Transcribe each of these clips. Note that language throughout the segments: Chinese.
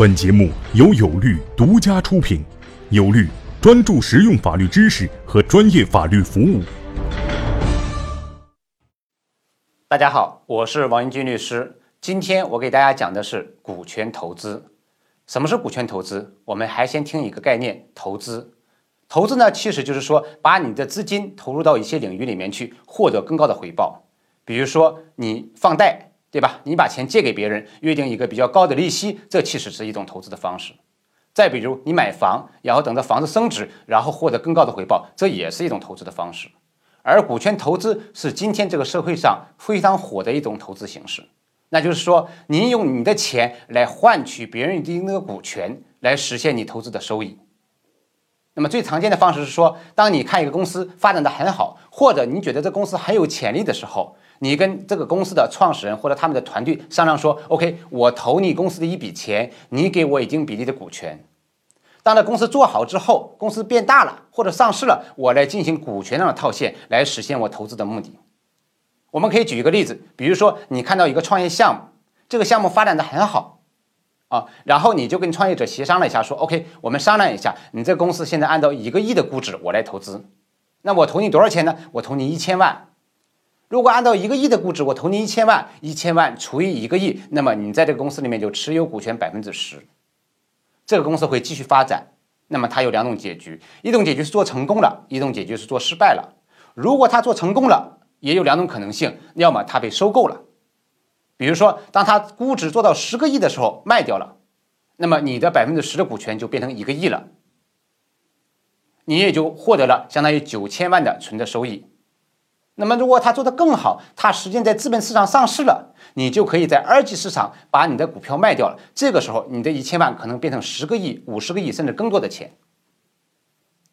本节目由有律独家出品，有律专注实用法律知识和专业法律服务。大家好，我是王英军律师。今天我给大家讲的是股权投资。什么是股权投资？我们还先听一个概念：投资。投资呢，其实就是说把你的资金投入到一些领域里面去，获得更高的回报。比如说你放贷。对吧？你把钱借给别人，约定一个比较高的利息，这其实是一种投资的方式。再比如你买房，然后等着房子升值，然后获得更高的回报，这也是一种投资的方式。而股权投资是今天这个社会上非常火的一种投资形式。那就是说，你用你的钱来换取别人的那个股权，来实现你投资的收益。那么最常见的方式是说，当你看一个公司发展的很好，或者你觉得这公司很有潜力的时候。你跟这个公司的创始人或者他们的团队商量说，OK，我投你公司的一笔钱，你给我一定比例的股权。当这公司做好之后，公司变大了或者上市了，我来进行股权上的套现，来实现我投资的目的。我们可以举一个例子，比如说你看到一个创业项目，这个项目发展的很好啊，然后你就跟创业者协商了一下，说 OK，我们商量一下，你这公司现在按照一个亿的估值我来投资，那我投你多少钱呢？我投你一千万。如果按照一个亿的估值，我投你一千万，一千万除以一个亿，那么你在这个公司里面就持有股权百分之十，这个公司会继续发展。那么它有两种结局，一种结局是做成功了，一种结局是做失败了。如果它做成功了，也有两种可能性，要么它被收购了，比如说当它估值做到十个亿的时候卖掉了，那么你的百分之十的股权就变成一个亿了，你也就获得了相当于九千万的纯的收益。那么，如果他做得更好，他实际在资本市场上市了，你就可以在二级市场把你的股票卖掉了。这个时候，你的一千万可能变成十个亿、五十个亿，甚至更多的钱。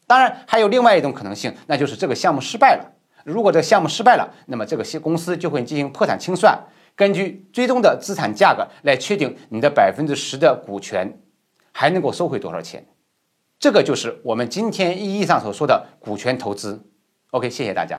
当然，还有另外一种可能性，那就是这个项目失败了。如果这个项目失败了，那么这个公司就会进行破产清算，根据最终的资产价格来确定你的百分之十的股权还能够收回多少钱。这个就是我们今天意义上所说的股权投资。OK，谢谢大家。